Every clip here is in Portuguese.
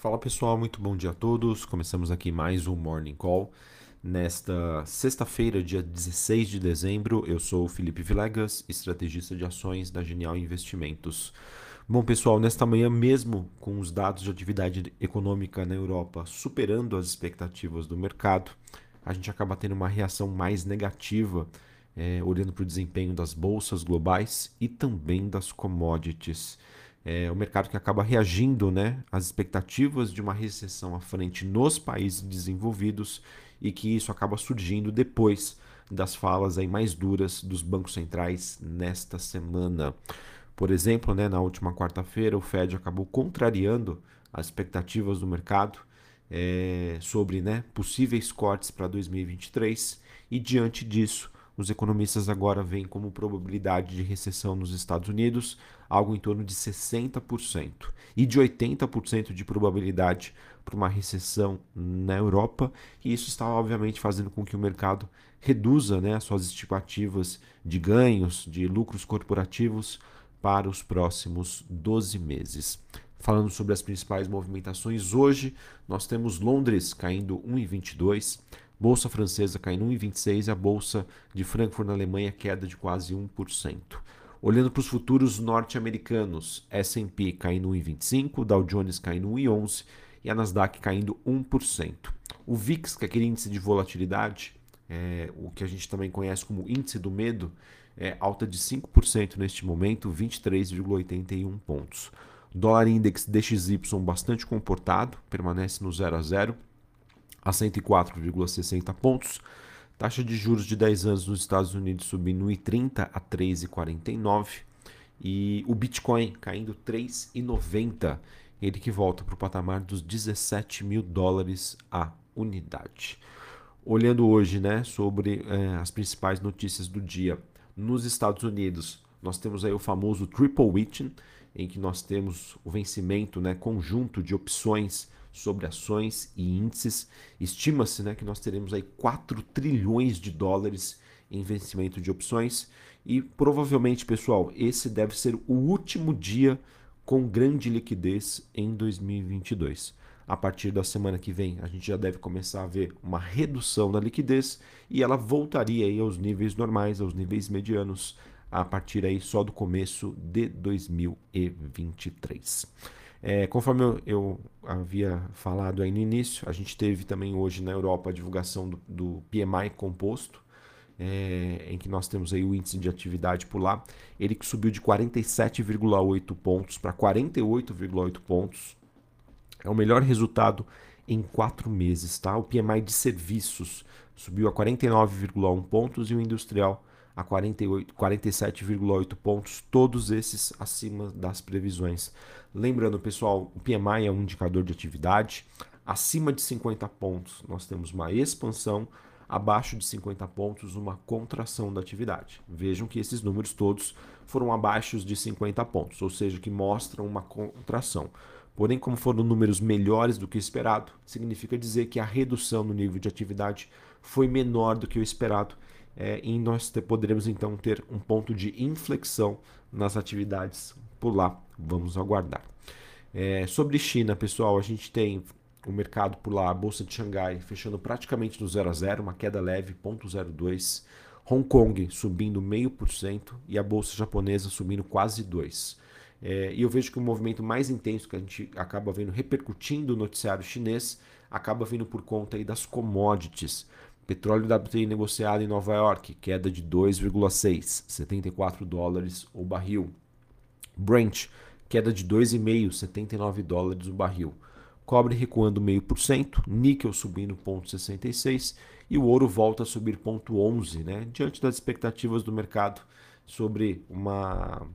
Fala pessoal, muito bom dia a todos. Começamos aqui mais um Morning Call. Nesta sexta-feira, dia 16 de dezembro, eu sou o Felipe Vilegas, estrategista de ações da Genial Investimentos. Bom, pessoal, nesta manhã, mesmo com os dados de atividade econômica na Europa superando as expectativas do mercado, a gente acaba tendo uma reação mais negativa, é, olhando para o desempenho das bolsas globais e também das commodities é, o mercado que acaba reagindo né, às expectativas de uma recessão à frente nos países desenvolvidos e que isso acaba surgindo depois das falas aí mais duras dos bancos centrais nesta semana. Por exemplo, né, na última quarta-feira, o Fed acabou contrariando as expectativas do mercado é, sobre né, possíveis cortes para 2023 e, diante disso, os economistas agora veem como probabilidade de recessão nos Estados Unidos algo em torno de 60% e de 80% de probabilidade para uma recessão na Europa, e isso está obviamente fazendo com que o mercado reduza né, suas estimativas de ganhos, de lucros corporativos para os próximos 12 meses. Falando sobre as principais movimentações, hoje nós temos Londres caindo 1,22, Bolsa francesa caindo 1,26 e a bolsa de Frankfurt na Alemanha queda de quase 1%. Olhando para os futuros norte-americanos, S&P caindo 1,25, Dow Jones caindo 1,11 e a Nasdaq caindo 1%. O VIX, que é aquele índice de volatilidade, é, o que a gente também conhece como índice do medo, é alta de 5% neste momento, 23,81 pontos. Dólar index DXY bastante comportado, permanece no 0 a 0 a 104,60 pontos. Taxa de juros de 10 anos nos Estados Unidos subindo 1,30 a 3,49 e o Bitcoin caindo 3,90, ele que volta para o patamar dos 17 mil dólares a unidade. Olhando hoje né, sobre é, as principais notícias do dia, nos Estados Unidos nós temos aí o famoso Triple Witching, em que nós temos o vencimento né, conjunto de opções sobre ações e índices. Estima-se né, que nós teremos aí 4 trilhões de dólares em vencimento de opções e provavelmente, pessoal, esse deve ser o último dia com grande liquidez em 2022. A partir da semana que vem, a gente já deve começar a ver uma redução da liquidez e ela voltaria aí aos níveis normais, aos níveis medianos, a partir aí só do começo de 2023. É, conforme eu, eu, havia falado aí no início, a gente teve também hoje na Europa a divulgação do, do PMI composto, é, em que nós temos aí o índice de atividade por lá, ele que subiu de 47,8 pontos para 48,8 pontos. É o melhor resultado em quatro meses, tá? O PMI de serviços subiu a 49,1 pontos e o industrial a 47,8 pontos, todos esses acima das previsões. Lembrando, pessoal, o PMI é um indicador de atividade. Acima de 50 pontos, nós temos uma expansão, abaixo de 50 pontos, uma contração da atividade. Vejam que esses números todos foram abaixo de 50 pontos, ou seja, que mostram uma contração. Porém, como foram números melhores do que esperado, significa dizer que a redução no nível de atividade foi menor do que o esperado é, e nós poderemos então ter um ponto de inflexão nas atividades por lá. Vamos aguardar. É, sobre China, pessoal, a gente tem o mercado por lá, a bolsa de Xangai fechando praticamente no 0 a 0, uma queda leve, 0,02. Hong Kong subindo 0,5% e a bolsa japonesa subindo quase 2%. É, e eu vejo que o movimento mais intenso que a gente acaba vendo repercutindo no noticiário chinês acaba vindo por conta aí das commodities. Petróleo WTI negociado em Nova York, queda de 2,6, 74 dólares o barril. Brent, queda de 2,5, 79 dólares o barril. Cobre recuando 0,5%, níquel subindo 0,66 e o ouro volta a subir 0,11, né? Diante das expectativas do mercado sobre uma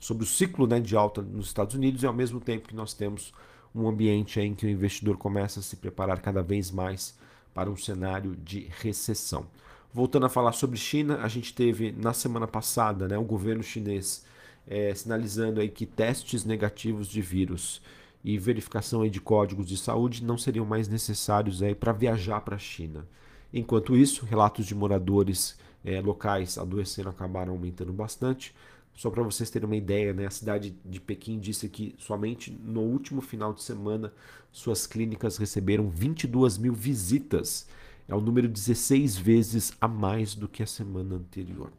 sobre o ciclo né, de alta nos Estados Unidos e ao mesmo tempo que nós temos um ambiente em que o investidor começa a se preparar cada vez mais para um cenário de recessão. Voltando a falar sobre China, a gente teve na semana passada né, o governo chinês é, sinalizando aí que testes negativos de vírus e verificação aí de códigos de saúde não seriam mais necessários para viajar para a China. Enquanto isso, relatos de moradores é, locais adoecendo acabaram aumentando bastante. Só para vocês terem uma ideia, né, a cidade de Pequim disse que somente no último final de semana suas clínicas receberam 22 mil visitas. É um número 16 vezes a mais do que a semana anterior.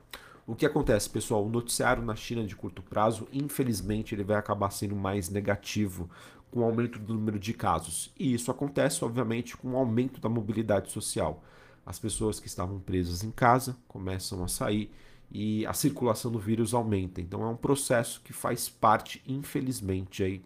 O que acontece, pessoal? O noticiário na China de curto prazo, infelizmente, ele vai acabar sendo mais negativo com o aumento do número de casos. E isso acontece, obviamente, com o aumento da mobilidade social. As pessoas que estavam presas em casa começam a sair e a circulação do vírus aumenta. Então é um processo que faz parte, infelizmente, aí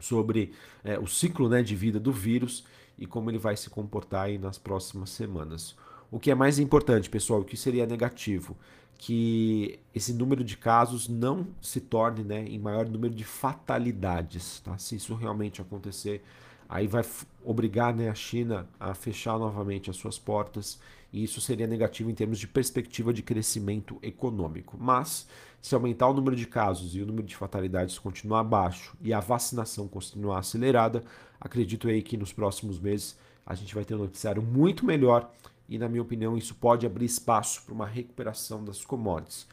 sobre é, o ciclo né, de vida do vírus e como ele vai se comportar aí nas próximas semanas. O que é mais importante, pessoal, o que seria negativo? Que esse número de casos não se torne né, em maior número de fatalidades. Tá? Se isso realmente acontecer, aí vai obrigar né, a China a fechar novamente as suas portas e isso seria negativo em termos de perspectiva de crescimento econômico. Mas, se aumentar o número de casos e o número de fatalidades continuar baixo e a vacinação continuar acelerada, acredito aí que nos próximos meses a gente vai ter um noticiário muito melhor e, na minha opinião, isso pode abrir espaço para uma recuperação das commodities.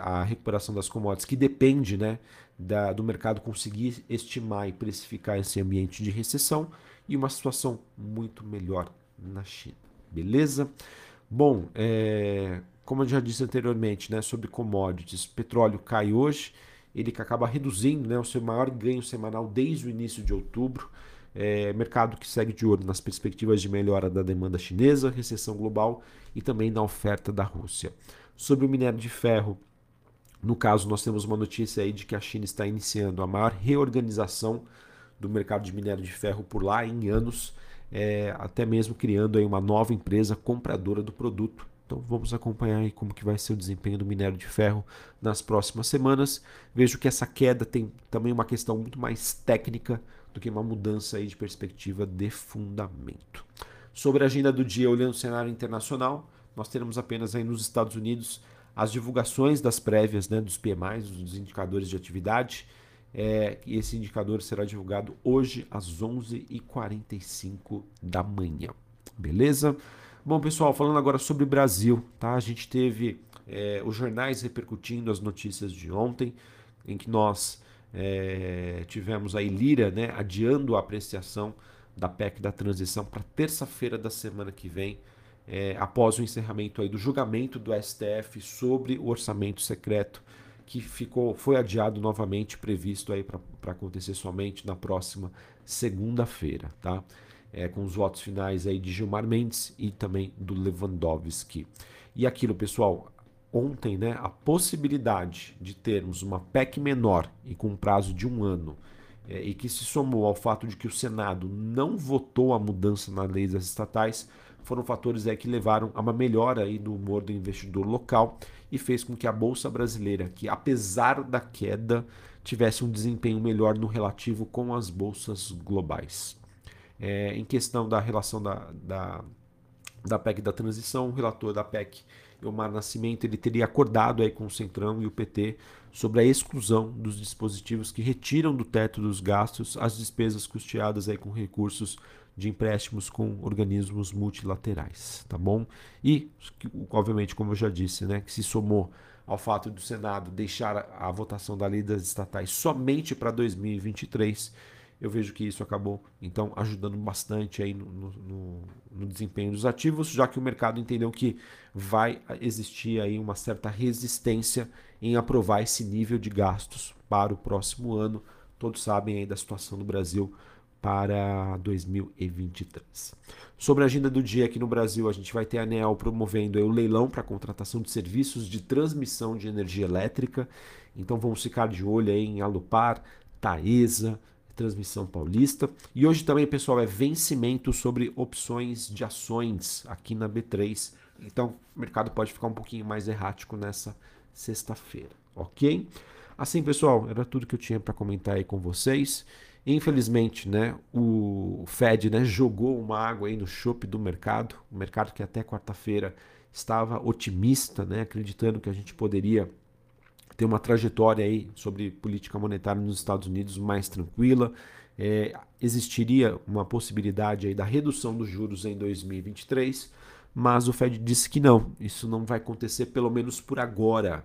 A recuperação das commodities que depende né, da, do mercado conseguir estimar e precificar esse ambiente de recessão e uma situação muito melhor na China. Beleza? Bom, é, como eu já disse anteriormente, né, sobre commodities, petróleo cai hoje, ele que acaba reduzindo né, o seu maior ganho semanal desde o início de outubro. É, mercado que segue de olho nas perspectivas de melhora da demanda chinesa, recessão global e também na oferta da Rússia. Sobre o minério de ferro, no caso, nós temos uma notícia aí de que a China está iniciando a maior reorganização do mercado de minério de ferro por lá em anos, é, até mesmo criando aí uma nova empresa compradora do produto. Então vamos acompanhar aí como que vai ser o desempenho do minério de ferro nas próximas semanas. Vejo que essa queda tem também uma questão muito mais técnica do que uma mudança aí de perspectiva de fundamento. Sobre a agenda do dia, olhando o cenário internacional, nós teremos apenas aí nos Estados Unidos as divulgações das prévias né, dos PMIs, dos indicadores de atividade. É, e esse indicador será divulgado hoje às 11h45 da manhã. Beleza? Bom, pessoal, falando agora sobre o Brasil, tá? A gente teve é, os jornais repercutindo as notícias de ontem, em que nós é, tivemos a Ilira né, adiando a apreciação da PEC da transição para terça-feira da semana que vem, é, após o encerramento aí do julgamento do STF sobre o orçamento secreto, que ficou, foi adiado novamente, previsto aí para acontecer somente na próxima segunda-feira, tá? É, com os votos finais aí de Gilmar Mendes e também do Lewandowski. E aquilo, pessoal, ontem, né, a possibilidade de termos uma PEC menor e com um prazo de um ano, é, e que se somou ao fato de que o Senado não votou a mudança na lei das estatais, foram fatores aí que levaram a uma melhora aí no humor do investidor local e fez com que a bolsa brasileira, que apesar da queda, tivesse um desempenho melhor no relativo com as bolsas globais. É, em questão da relação da, da, da PEC da transição, o relator da PEC Omar Nascimento ele teria acordado aí com o Centrão e o PT sobre a exclusão dos dispositivos que retiram do teto dos gastos as despesas custeadas aí com recursos de empréstimos com organismos multilaterais, tá bom? E, obviamente, como eu já disse, né, que se somou ao fato do Senado deixar a votação da lei das estatais somente para 2023, eu vejo que isso acabou então ajudando bastante aí no, no, no, desempenho dos ativos, já que o mercado entendeu que vai existir aí uma certa resistência em aprovar esse nível de gastos para o próximo ano. Todos sabem aí da situação do Brasil para 2023. Sobre a agenda do dia aqui no Brasil, a gente vai ter a ANEL promovendo o leilão para contratação de serviços de transmissão de energia elétrica. Então vamos ficar de olho aí em Alupar, Taesa, Transmissão Paulista. E hoje também, pessoal, é vencimento sobre opções de ações aqui na B3. Então, o mercado pode ficar um pouquinho mais errático nessa sexta-feira, ok? Assim, pessoal, era tudo que eu tinha para comentar aí com vocês. Infelizmente, né, o Fed né, jogou uma água aí no chope do mercado, o mercado que até quarta-feira estava otimista, né, acreditando que a gente poderia ter uma trajetória aí sobre política monetária nos Estados Unidos mais tranquila. É, existiria uma possibilidade aí da redução dos juros em 2023, mas o Fed disse que não, isso não vai acontecer pelo menos por agora.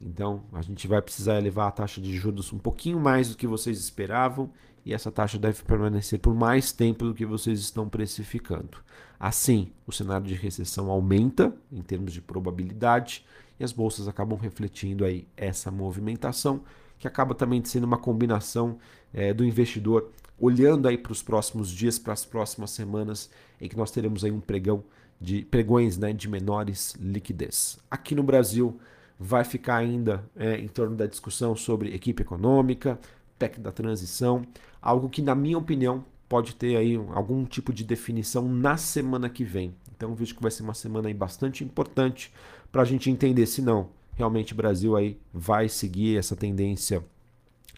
Então, a gente vai precisar elevar a taxa de juros um pouquinho mais do que vocês esperavam e essa taxa deve permanecer por mais tempo do que vocês estão precificando. Assim, o cenário de recessão aumenta em termos de probabilidade e as bolsas acabam refletindo aí essa movimentação, que acaba também sendo uma combinação é, do investidor olhando aí para os próximos dias, para as próximas semanas, em que nós teremos aí um pregão de pregões né, de menores liquidez. Aqui no Brasil vai ficar ainda é, em torno da discussão sobre equipe econômica, PEC da transição, algo que, na minha opinião, pode ter aí algum tipo de definição na semana que vem. Então vejo que vai ser uma semana aí bastante importante para a gente entender se não realmente o Brasil aí vai seguir essa tendência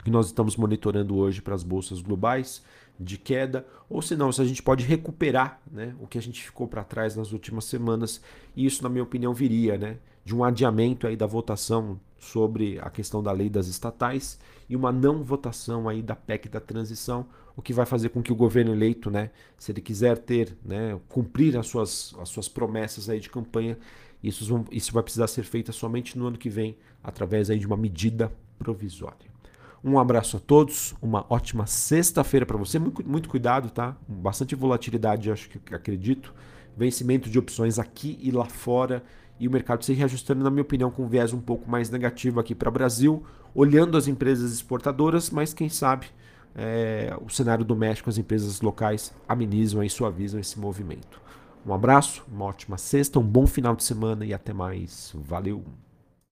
que nós estamos monitorando hoje para as bolsas globais de queda, ou se não, se a gente pode recuperar né, o que a gente ficou para trás nas últimas semanas, e isso, na minha opinião, viria né, de um adiamento aí da votação sobre a questão da lei das estatais e uma não votação aí da PEC da transição, o que vai fazer com que o governo eleito, né, se ele quiser ter, né, cumprir as suas, as suas promessas aí de campanha, isso, isso vai precisar ser feito somente no ano que vem, através aí de uma medida provisória. Um abraço a todos, uma ótima sexta-feira para você. Muito, muito cuidado, tá? Bastante volatilidade, acho que acredito. Vencimento de opções aqui e lá fora e o mercado se reajustando, na minha opinião, com um viés um pouco mais negativo aqui para o Brasil, olhando as empresas exportadoras, mas quem sabe é, o cenário doméstico, as empresas locais amenizam e suavizam esse movimento. Um abraço, uma ótima sexta, um bom final de semana e até mais. Valeu!